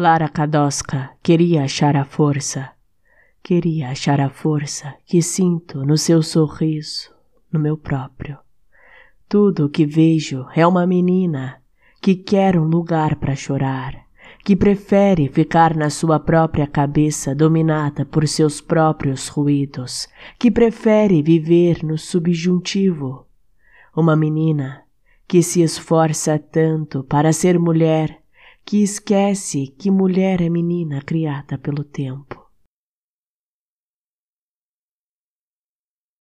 Lara Kadowska queria achar a força, queria achar a força que sinto no seu sorriso, no meu próprio. Tudo o que vejo é uma menina que quer um lugar para chorar, que prefere ficar na sua própria cabeça dominada por seus próprios ruídos, que prefere viver no subjuntivo. Uma menina que se esforça tanto para ser mulher que esquece que mulher é menina criada pelo tempo.